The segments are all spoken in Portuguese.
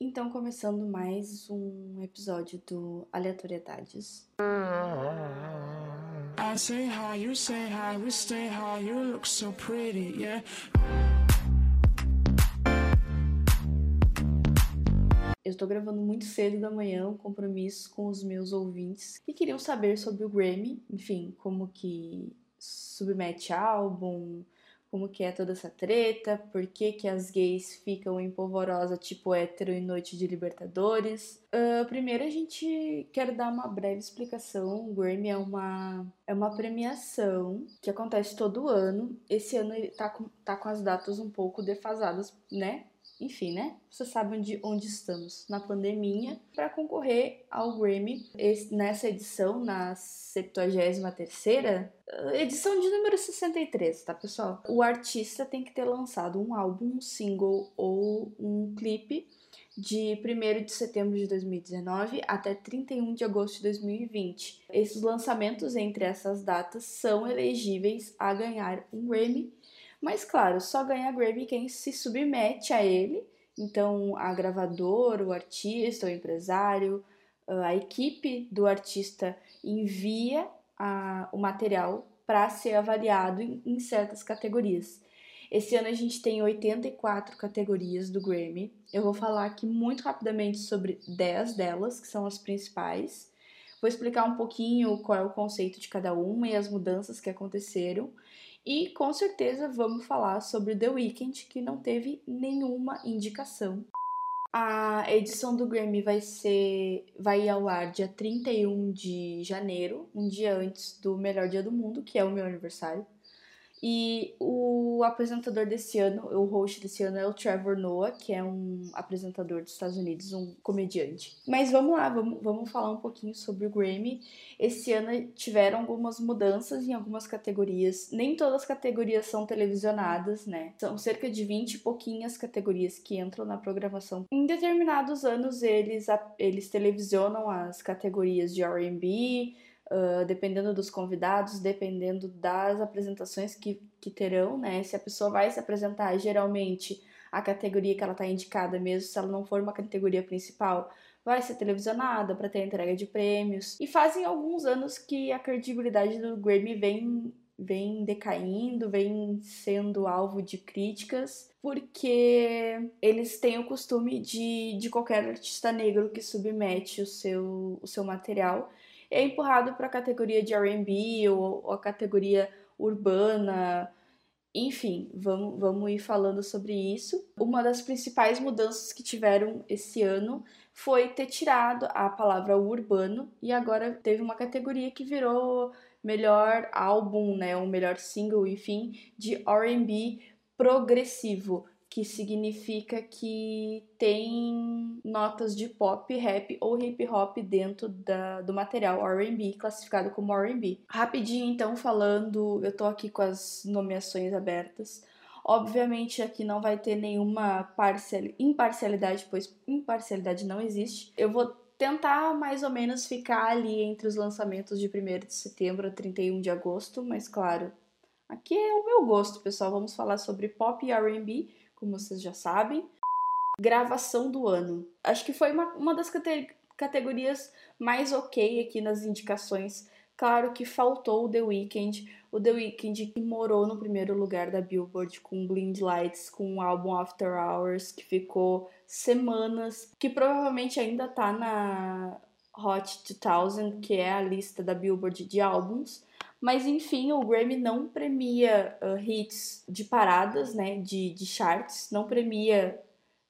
Então, começando mais um episódio do Aleatoriedades. I say hi, you say hi, we stay high, you look so pretty, yeah. Eu estou gravando muito cedo da manhã, um compromisso com os meus ouvintes que queriam saber sobre o Grammy, enfim, como que submete álbum, como que é toda essa treta, por que, que as gays ficam em polvorosa tipo hétero em Noite de Libertadores. Uh, primeiro a gente quer dar uma breve explicação. O Grammy é uma, é uma premiação que acontece todo ano. Esse ano ele tá com, tá com as datas um pouco defasadas, né? Enfim, né? Você sabe onde, onde estamos na pandemia para concorrer ao Grammy nessa edição, na 73 edição de número 63, tá, pessoal? O artista tem que ter lançado um álbum, um single ou um clipe de 1 de setembro de 2019 até 31 de agosto de 2020. Esses lançamentos entre essas datas são elegíveis a ganhar um Grammy mas claro, só ganha Grammy quem se submete a ele. Então, a gravadora, o artista, o empresário, a equipe do artista envia a, o material para ser avaliado em, em certas categorias. Esse ano a gente tem 84 categorias do Grammy. Eu vou falar aqui muito rapidamente sobre 10 delas, que são as principais. Vou explicar um pouquinho qual é o conceito de cada uma e as mudanças que aconteceram. E com certeza vamos falar sobre The Weeknd, que não teve nenhuma indicação. A edição do Grammy vai ser vai ao ar dia 31 de janeiro, um dia antes do melhor dia do mundo, que é o meu aniversário. E o apresentador desse ano, o host desse ano é o Trevor Noah, que é um apresentador dos Estados Unidos, um comediante. Mas vamos lá, vamos, vamos falar um pouquinho sobre o Grammy. Esse ano tiveram algumas mudanças em algumas categorias. Nem todas as categorias são televisionadas, né? São cerca de 20 e pouquinhas categorias que entram na programação. Em determinados anos, eles, eles televisionam as categorias de RB Uh, dependendo dos convidados, dependendo das apresentações que, que terão, né? Se a pessoa vai se apresentar, geralmente a categoria que ela está indicada, mesmo se ela não for uma categoria principal, vai ser televisionada para ter entrega de prêmios. E fazem alguns anos que a credibilidade do Grammy vem vem decaindo, vem sendo alvo de críticas, porque eles têm o costume de, de qualquer artista negro que submete o seu, o seu material é empurrado para a categoria de R&B ou, ou, a categoria urbana, enfim, vamos, vamos ir falando sobre isso. Uma das principais mudanças que tiveram esse ano foi ter tirado a palavra urbano e agora teve uma categoria que virou melhor álbum, né, o melhor single, enfim, de R&B progressivo que significa que tem notas de pop, rap ou hip hop dentro da, do material R&B, classificado como R&B. Rapidinho, então, falando, eu tô aqui com as nomeações abertas. Obviamente aqui não vai ter nenhuma parcial, imparcialidade, pois imparcialidade não existe. Eu vou tentar mais ou menos ficar ali entre os lançamentos de 1 de setembro a 31 de agosto, mas claro, aqui é o meu gosto, pessoal. Vamos falar sobre pop e R&B como vocês já sabem. Gravação do ano. Acho que foi uma, uma das cate categorias mais ok aqui nas indicações. Claro que faltou o The Weeknd. O The Weeknd que morou no primeiro lugar da Billboard com Blind Lights, com o álbum After Hours, que ficou semanas, que provavelmente ainda tá na Hot 2000, que é a lista da Billboard de álbuns. Mas enfim, o Grammy não premia uh, hits de paradas, né, de, de charts, não premia,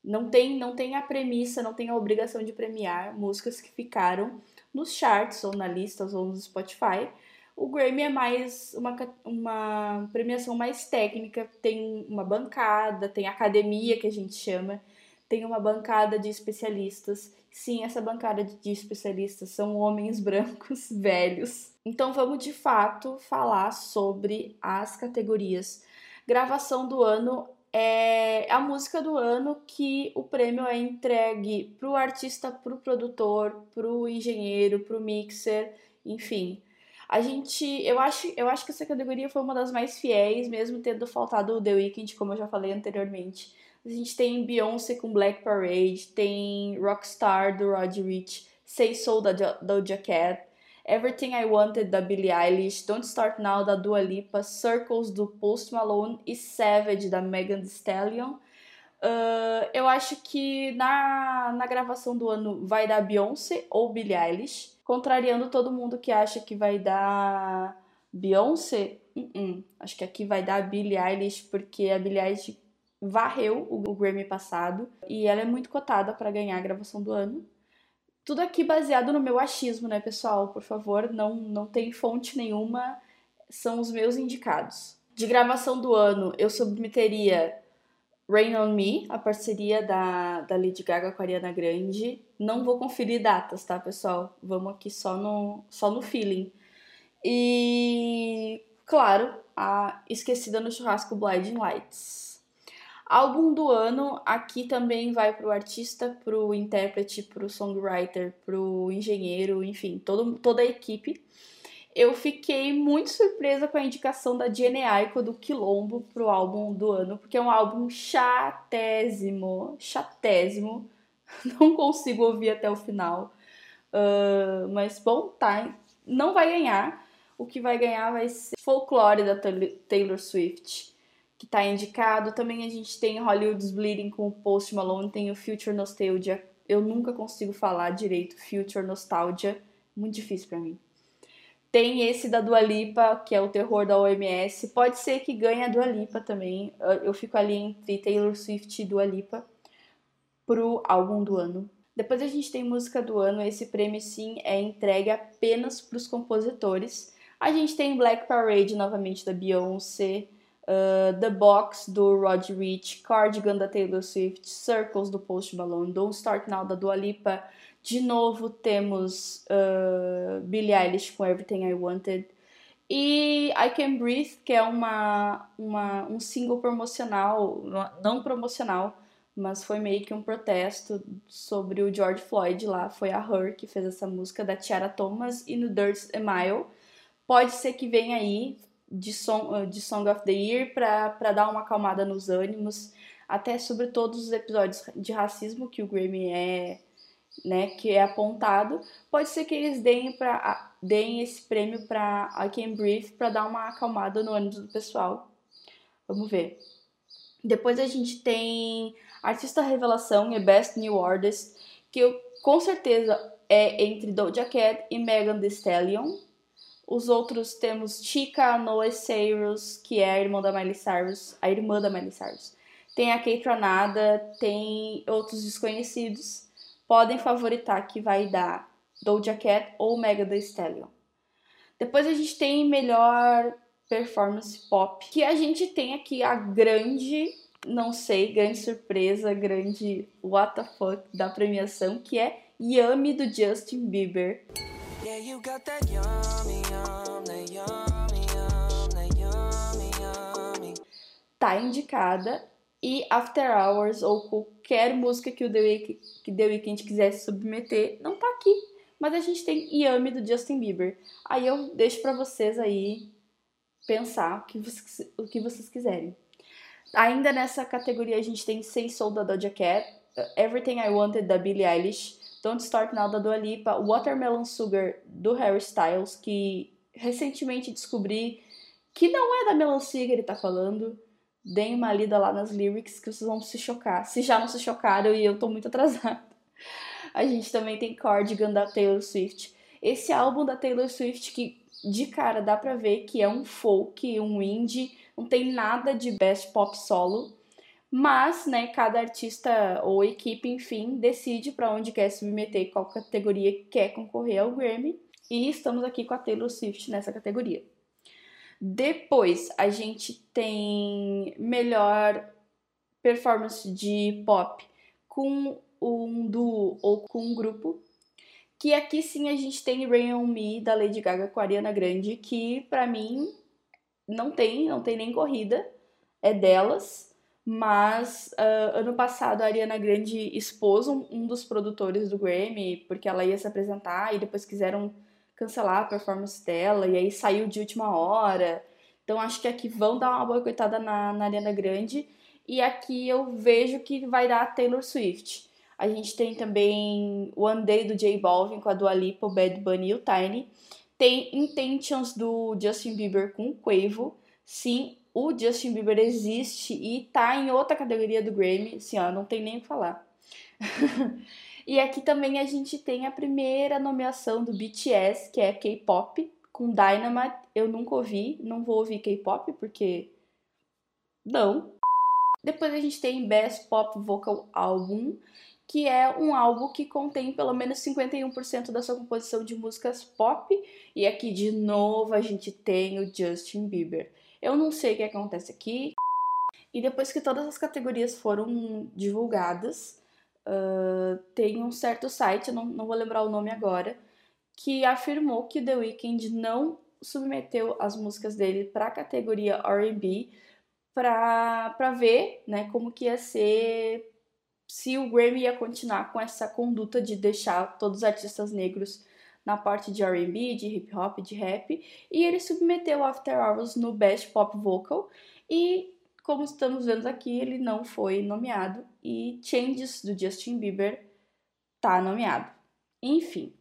não tem, não tem a premissa, não tem a obrigação de premiar músicas que ficaram nos charts ou na listas ou no Spotify. O Grammy é mais uma, uma premiação mais técnica, tem uma bancada, tem academia que a gente chama, tem uma bancada de especialistas. Sim, essa bancada de especialistas são homens brancos velhos. Então vamos de fato falar sobre as categorias. Gravação do ano é a música do ano que o prêmio é entregue para o artista, para o produtor, para o engenheiro, para o mixer, enfim. A gente, eu acho, eu acho que essa categoria foi uma das mais fiéis, mesmo tendo faltado o The Weeknd, como eu já falei anteriormente A gente tem Beyoncé com Black Parade, tem Rockstar do Rod Rich, Say Soul da Doja Cat, Everything I Wanted da Billie Eilish, Don't Start Now da Dua Lipa, Circles do Post Malone e Savage da Megan Thee Stallion. Uh, eu acho que na, na gravação do ano vai dar Beyoncé ou Billie Eilish, contrariando todo mundo que acha que vai dar Beyoncé. Uh -uh. Acho que aqui vai dar Billie Eilish porque a Billie Eilish varreu o, Grammy passado e ela é muito cotada para ganhar a gravação do ano. Tudo aqui baseado no meu achismo, né, pessoal? Por favor, não, não tem fonte nenhuma, são os meus indicados. De gravação do ano, eu submeteria Rain on Me, a parceria da, da Lady Gaga com a Ariana Grande. Não vou conferir datas, tá, pessoal? Vamos aqui só no, só no feeling. E, claro, a Esquecida no Churrasco Blinding Lights. Álbum do ano, aqui também vai para o artista, para o intérprete, para o songwriter, para o engenheiro, enfim, todo, toda a equipe. Eu fiquei muito surpresa com a indicação da Jenny Aiko do Quilombo para o álbum do ano, porque é um álbum chatésimo, chatésimo. Não consigo ouvir até o final. Uh, mas bom, tá. Não vai ganhar. O que vai ganhar vai ser Folklore da Taylor Swift que está indicado. Também a gente tem Hollywood's Bleeding com o Post Malone, tem o Future Nostalgia. Eu nunca consigo falar direito Future Nostalgia, muito difícil para mim. Tem esse da Dua Lipa, que é o terror da OMS. Pode ser que ganhe a Dua Lipa também. Eu fico ali entre Taylor Swift e Dua Lipa pro álbum do ano. Depois a gente tem música do ano. Esse prêmio sim é entregue apenas para os compositores. A gente tem Black Parade novamente da Beyoncé, Uh, The Box do Rod Rich, Cardigan da Taylor Swift, Circles do Post Malone, Don't Start Now da Dua Lipa. De novo temos uh, Billie Eilish com Everything I Wanted. E I Can Breathe, que é uma, uma, um single promocional, não promocional, mas foi meio que um protesto sobre o George Floyd lá. Foi a Her que fez essa música da Tiara Thomas e no Dirt a Mile. Pode ser que venha aí, de, song, uh, de Song of the Year para dar uma acalmada nos ânimos, até sobre todos os episódios de racismo que o Grammy é, né, que é apontado. Pode ser que eles deem, pra, deem esse prêmio para I Can Breathe para dar uma acalmada no ânimo do pessoal. Vamos ver. Depois a gente tem Artista Revelação e Best New Artist, que eu, com certeza é entre Doja Cat e Megan Thee Stallion os outros temos Chica Noah Cyrus, que é a irmã da Miley Cyrus, a irmã da Miley Cyrus. Tem a Kate Ranada, tem outros desconhecidos. Podem favoritar que vai dar Doja Cat ou Mega Thee Stallion. Depois a gente tem melhor performance pop, que a gente tem aqui a grande, não sei, grande surpresa, grande what the fuck da premiação, que é Yummy do Justin Bieber. You got that yummy, yum, that yummy, yum, that yummy, yummy. Tá indicada e After Hours ou qualquer música que o The Weeknd, que The Weeknd quisesse submeter não tá aqui. Mas a gente tem Yummy do Justin Bieber. Aí eu deixo para vocês aí pensar o que, vocês, o que vocês quiserem. Ainda nessa categoria a gente tem Say Soul da Doja Cat, Everything I Wanted da Billie Eilish, Don't Start Now da Dua Lipa, Watermelon Sugar do Harry Styles, que recentemente descobri que não é da melancia que ele tá falando. Deem uma lida lá nas lyrics que vocês vão se chocar. Se já não se chocaram e eu tô muito atrasada. A gente também tem Cardigan da Taylor Swift. Esse álbum da Taylor Swift que de cara dá pra ver que é um folk, um indie, não tem nada de best pop solo. Mas, né, cada artista ou equipe, enfim, decide para onde quer se submeter, qual categoria quer concorrer ao Grammy. E estamos aqui com a Taylor Swift nessa categoria. Depois, a gente tem melhor performance de pop com um duo ou com um grupo. Que aqui sim a gente tem Rain On Me da Lady Gaga com a Ariana Grande, que para mim não tem, não tem nem corrida, é delas. Mas uh, ano passado a Ariana Grande expôs um, um, dos produtores do Grammy, porque ela ia se apresentar e depois quiseram cancelar a performance dela, e aí saiu de última hora. Então acho que aqui vão dar uma boicotada na, na Ariana Grande. E aqui eu vejo que vai dar Taylor Swift. A gente tem também One Day do J Balvin com a Dua Lipa, o Bad Bunny e o Tiny. Tem Intentions do Justin Bieber com o Quavo. Sim, o Justin Bieber existe e tá em outra categoria do Grammy. Assim, ó, não tem nem o que falar. e aqui também a gente tem a primeira nomeação do BTS, que é K-pop, com Dynamite. Eu nunca ouvi, não vou ouvir K-pop porque não. Depois a gente tem Best Pop Vocal Album, que é um álbum que contém pelo menos 51% da sua composição de músicas pop. E aqui de novo a gente tem o Justin Bieber. Eu não sei o que acontece aqui. E depois que todas as categorias foram divulgadas, uh, tem um certo site, não, não vou lembrar o nome agora, que afirmou que The Weeknd não submeteu as músicas dele para a categoria R&B para ver né, como que ia ser se o Grammy ia continuar com essa conduta de deixar todos os artistas negros na parte de R&B, de hip hop, de rap, e ele submeteu After Hours no Best Pop Vocal e como estamos vendo aqui, ele não foi nomeado e Changes do Justin Bieber tá nomeado. Enfim,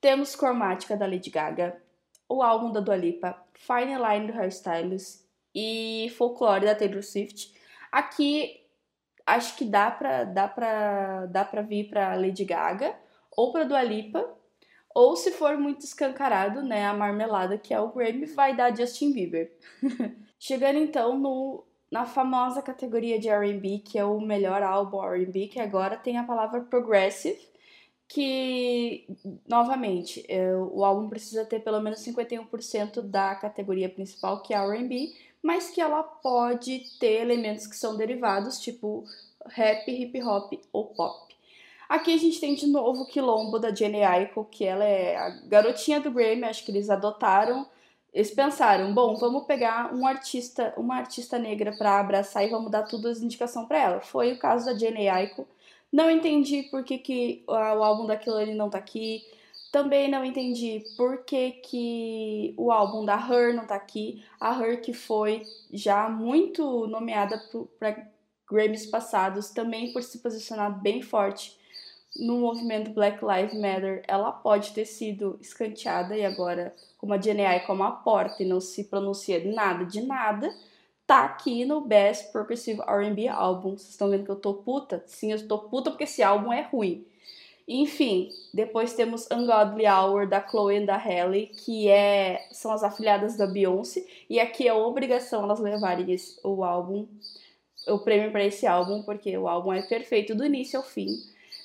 temos Cromática da Lady Gaga, o álbum da Dua Lipa, Fine Line do Hairstylist e Folklore da Taylor Swift. Aqui acho que dá pra, dá pra, dá pra vir pra Lady Gaga ou pra Dua Lipa, ou se for muito escancarado, né, a marmelada que é o Grammy vai dar Justin Bieber. Chegando então no, na famosa categoria de R&B, que é o melhor álbum R&B, que agora tem a palavra progressive, que, novamente, é, o álbum precisa ter pelo menos 51% da categoria principal, que é R&B, mas que ela pode ter elementos que são derivados, tipo rap, hip hop ou pop. Aqui a gente tem de novo o quilombo da Jenny Aiko, que ela é a garotinha do Grammy, acho que eles adotaram. Eles pensaram, bom, vamos pegar um artista, uma artista negra para abraçar e vamos dar tudo as indicação para ela. Foi o caso da Jenny Aiko. Não entendi por que, que o álbum da Killane não tá aqui. Também não entendi por que, que o álbum da Her não tá aqui. A Her que foi já muito nomeada para Grammys passados, também por se posicionar bem forte no movimento Black Lives Matter, ela pode ter sido escanteada e agora, como a DNA é como a porta e não se pronuncia nada de nada, tá aqui no Best Progressive R&B Album. Vocês estão vendo que eu tô puta? Sim, eu tô puta porque esse álbum é ruim. Enfim, depois temos Ungodly Hour da Chloe e da Halle, que é, são as afiliadas da Beyoncé, e aqui é obrigação elas levarem esse, o álbum, o prêmio para esse álbum, porque o álbum é perfeito do início ao fim.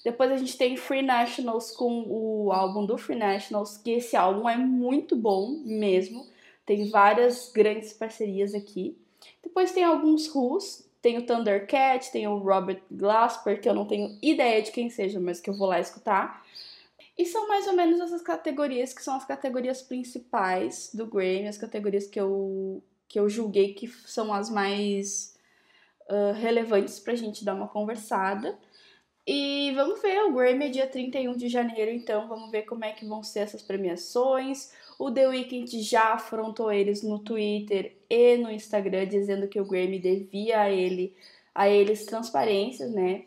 Depois a gente tem Free Nationals com o álbum do Free Nationals, que esse álbum é muito bom mesmo. Tem várias grandes parcerias aqui. Depois tem alguns Who's, tem o Thundercat, tem o Robert Glasper, que eu não tenho ideia de quem seja, mas que eu vou lá escutar. E são mais ou menos essas categorias que são as categorias principais do Grammy, as categorias que eu, que eu julguei que são as mais uh, relevantes pra gente dar uma conversada. E vamos ver, o Grammy é dia 31 de janeiro, então vamos ver como é que vão ser essas premiações. O The Weeknd já afrontou eles no Twitter e no Instagram, dizendo que o Grammy devia a, ele, a eles transparências, né?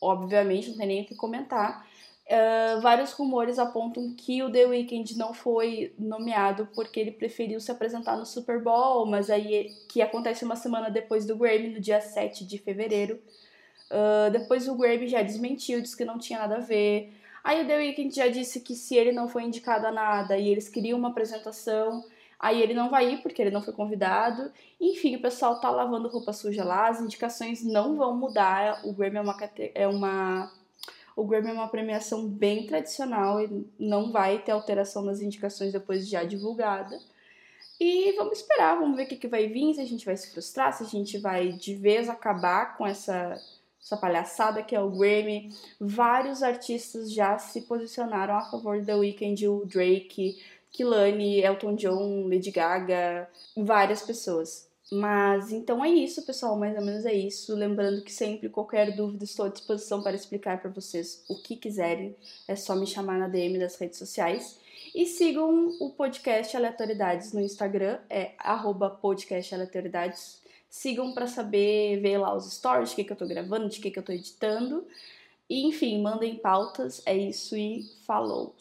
Obviamente, não tem nem o que comentar. Uh, vários rumores apontam que o The Weeknd não foi nomeado porque ele preferiu se apresentar no Super Bowl, mas aí que acontece uma semana depois do Grammy, no dia 7 de fevereiro. Uh, depois o Grammy já desmentiu, disse que não tinha nada a ver. Aí o The Weeknd já disse que se ele não foi indicado a nada e eles queriam uma apresentação, aí ele não vai ir porque ele não foi convidado. Enfim, o pessoal tá lavando roupa suja lá, as indicações não vão mudar. O Grammy é uma, é uma o Grammy é uma premiação bem tradicional e não vai ter alteração nas indicações depois de já divulgada. E vamos esperar, vamos ver o que, que vai vir, se a gente vai se frustrar, se a gente vai de vez acabar com essa essa palhaçada que é o Grammy. Vários artistas já se posicionaram a favor do Weeknd, o Drake, Kilani, Elton John, Lady Gaga, várias pessoas. Mas então é isso, pessoal, mais ou menos é isso. Lembrando que sempre, qualquer dúvida, estou à disposição para explicar para vocês o que quiserem. É só me chamar na DM das redes sociais. E sigam o podcast Aleatoriedades no Instagram, é podcastaleatoriedades Sigam para saber ver lá os stories, de que, que eu tô gravando, de que, que eu tô editando. E, enfim, mandem pautas. É isso e falou!